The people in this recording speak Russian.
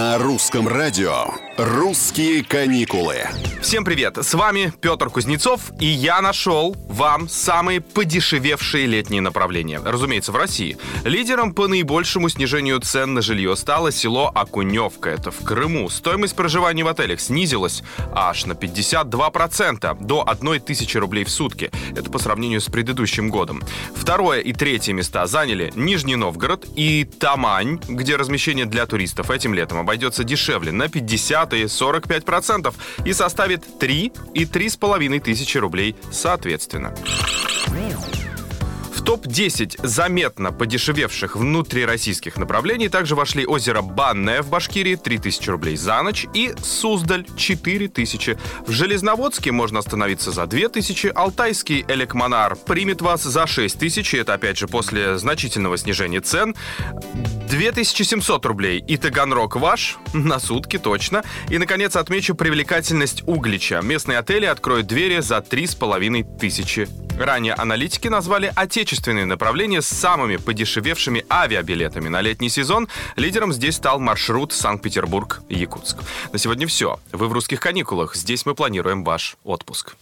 На русском радио «Русские каникулы». Всем привет! С вами Петр Кузнецов, и я нашел вам самые подешевевшие летние направления. Разумеется, в России. Лидером по наибольшему снижению цен на жилье стало село Окуневка. Это в Крыму. Стоимость проживания в отелях снизилась аж на 52% до 1000 рублей в сутки. Это по сравнению с предыдущим годом. Второе и третье места заняли Нижний Новгород и Тамань, где размещение для туристов этим летом обойдется дешевле на 50 и 45% и составит 3 и 3,5 тысячи рублей соответственно. В топ-10 заметно подешевевших внутрироссийских направлений также вошли озеро Банное в Башкирии 3000 рублей за ночь и Суздаль 4000. В Железноводске можно остановиться за 2000, Алтайский Элекмонар примет вас за 6000, это опять же после значительного снижения цен. 2700 рублей и Таганрог ваш на сутки точно. И, наконец, отмечу привлекательность Углича. Местные отели откроют двери за 3500 Ранее аналитики назвали отечественные направления с самыми подешевевшими авиабилетами на летний сезон. Лидером здесь стал маршрут Санкт-Петербург-Якутск. На сегодня все. Вы в русских каникулах. Здесь мы планируем ваш отпуск.